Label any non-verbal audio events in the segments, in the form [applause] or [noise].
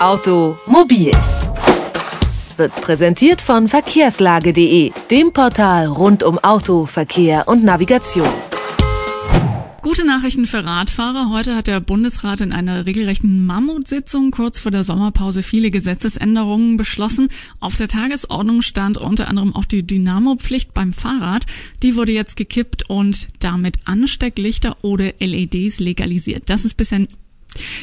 Automobil wird präsentiert von verkehrslage.de, dem Portal rund um Auto, Verkehr und Navigation. Gute Nachrichten für Radfahrer. Heute hat der Bundesrat in einer regelrechten Mammutsitzung kurz vor der Sommerpause viele Gesetzesänderungen beschlossen. Auf der Tagesordnung stand unter anderem auch die Dynamo-Pflicht beim Fahrrad. Die wurde jetzt gekippt und damit Anstecklichter oder LEDs legalisiert. Das ist bisher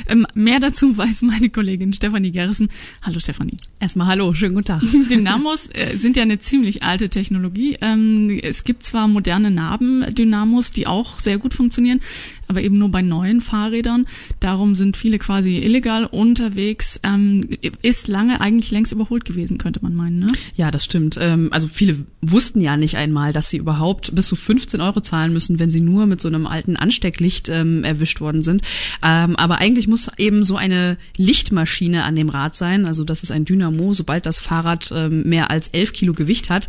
ähm, mehr dazu weiß meine Kollegin Stefanie Gerrissen. Hallo Stefanie. Erstmal hallo, schönen guten Tag. [laughs] Dynamos äh, sind ja eine ziemlich alte Technologie. Ähm, es gibt zwar moderne Nabendynamos, die auch sehr gut funktionieren, aber eben nur bei neuen Fahrrädern. Darum sind viele quasi illegal unterwegs. Ähm, ist lange eigentlich längst überholt gewesen, könnte man meinen, ne? Ja, das stimmt. Ähm, also viele wussten ja nicht einmal, dass sie überhaupt bis zu 15 Euro zahlen müssen, wenn sie nur mit so einem alten Anstecklicht ähm, erwischt worden sind. Ähm, aber eigentlich muss eben so eine Lichtmaschine an dem Rad sein. Also das ist ein Dynamo, sobald das Fahrrad ähm, mehr als 11 Kilo Gewicht hat.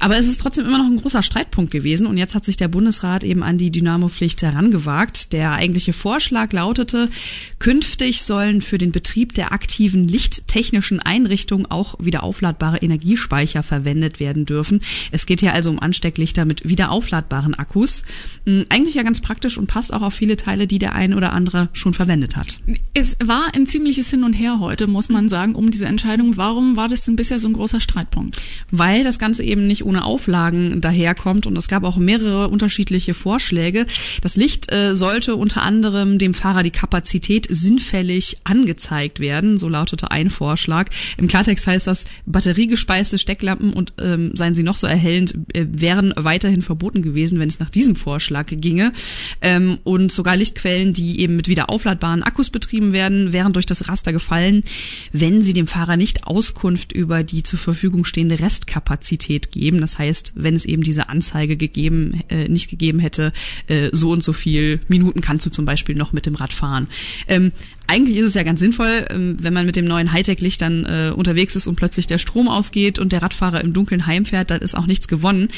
Aber es ist trotzdem immer noch ein großer Streitpunkt gewesen. Und jetzt hat sich der Bundesrat eben an die Dynamo-Pflicht herangewagt gesagt. Der eigentliche Vorschlag lautete, künftig sollen für den Betrieb der aktiven lichttechnischen Einrichtungen auch wieder aufladbare Energiespeicher verwendet werden dürfen. Es geht hier also um Anstecklichter mit wieder aufladbaren Akkus. Hm, eigentlich ja ganz praktisch und passt auch auf viele Teile, die der ein oder andere schon verwendet hat. Es war ein ziemliches Hin und Her heute, muss man sagen, um diese Entscheidung. Warum war das denn bisher so ein großer Streitpunkt? Weil das Ganze eben nicht ohne Auflagen daherkommt und es gab auch mehrere unterschiedliche Vorschläge. Das Licht äh, sollte unter anderem dem Fahrer die Kapazität sinnfällig angezeigt werden, so lautete ein Vorschlag. Im Klartext heißt das, batteriegespeiste Stecklampen und ähm, seien sie noch so erhellend, äh, wären weiterhin verboten gewesen, wenn es nach diesem Vorschlag ginge. Ähm, und sogar Lichtquellen, die eben mit wieder aufladbaren Akkus betrieben werden, wären durch das Raster gefallen, wenn sie dem Fahrer nicht Auskunft über die zur Verfügung stehende Restkapazität geben. Das heißt, wenn es eben diese Anzeige gegeben, äh, nicht gegeben hätte, äh, so und so viel Minuten kannst du zum Beispiel noch mit dem Rad fahren. Ähm, eigentlich ist es ja ganz sinnvoll, ähm, wenn man mit dem neuen Hightech-Licht dann äh, unterwegs ist und plötzlich der Strom ausgeht und der Radfahrer im Dunkeln heimfährt, dann ist auch nichts gewonnen.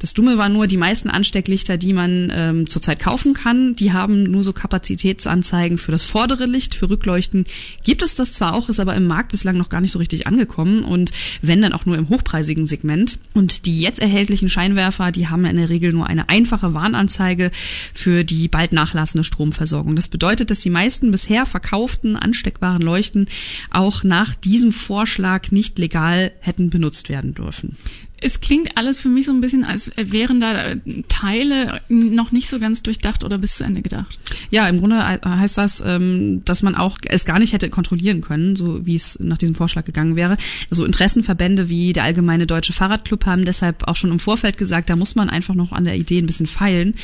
Das Dumme war nur, die meisten Anstecklichter, die man ähm, zurzeit kaufen kann, die haben nur so Kapazitätsanzeigen für das vordere Licht, für Rückleuchten gibt es das zwar auch, ist aber im Markt bislang noch gar nicht so richtig angekommen und wenn dann auch nur im hochpreisigen Segment. Und die jetzt erhältlichen Scheinwerfer, die haben in der Regel nur eine einfache Warnanzeige für die bald nachlassende Stromversorgung. Das bedeutet, dass die meisten bisher verkaufen gekauften ansteckbaren Leuchten auch nach diesem Vorschlag nicht legal hätten benutzt werden dürfen. Es klingt alles für mich so ein bisschen, als wären da Teile noch nicht so ganz durchdacht oder bis zu Ende gedacht. Ja, im Grunde heißt das, ähm, dass man auch es gar nicht hätte kontrollieren können, so wie es nach diesem Vorschlag gegangen wäre. Also Interessenverbände wie der Allgemeine Deutsche Fahrradclub haben deshalb auch schon im Vorfeld gesagt, da muss man einfach noch an der Idee ein bisschen feilen.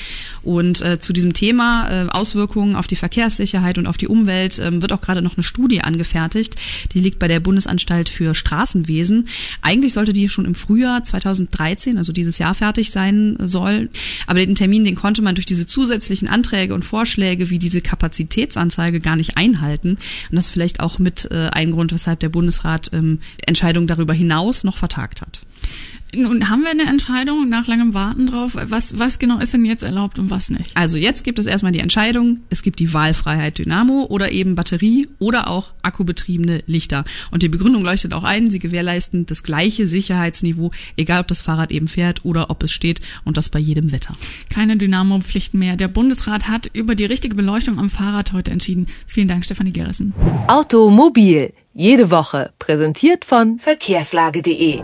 Und äh, zu diesem Thema äh, Auswirkungen auf die Verkehrssicherheit und auf die Umwelt äh, wird auch gerade noch eine Studie angefertigt. Die liegt bei der Bundesanstalt für Straßenwesen. Eigentlich sollte die schon im Frühjahr 2013, also dieses Jahr fertig sein soll. Aber den Termin, den konnte man durch diese zusätzlichen Anträge und Vorschläge wie diese Kapazitätsanzeige gar nicht einhalten. Und das ist vielleicht auch mit äh, ein Grund, weshalb der Bundesrat ähm, Entscheidungen darüber hinaus noch vertagt hat. Nun haben wir eine Entscheidung nach langem Warten drauf. Was, was genau ist denn jetzt erlaubt und was nicht? Also jetzt gibt es erstmal die Entscheidung, es gibt die Wahlfreiheit Dynamo oder eben Batterie oder auch akkubetriebene Lichter. Und die Begründung leuchtet auch ein, sie gewährleisten das gleiche Sicherheitsniveau, egal ob das Fahrrad eben fährt oder ob es steht und das bei jedem Wetter. Keine Dynamo-Pflicht mehr. Der Bundesrat hat über die richtige Beleuchtung am Fahrrad heute entschieden. Vielen Dank, Stefanie Gerissen. Automobil. Jede Woche präsentiert von verkehrslage.de.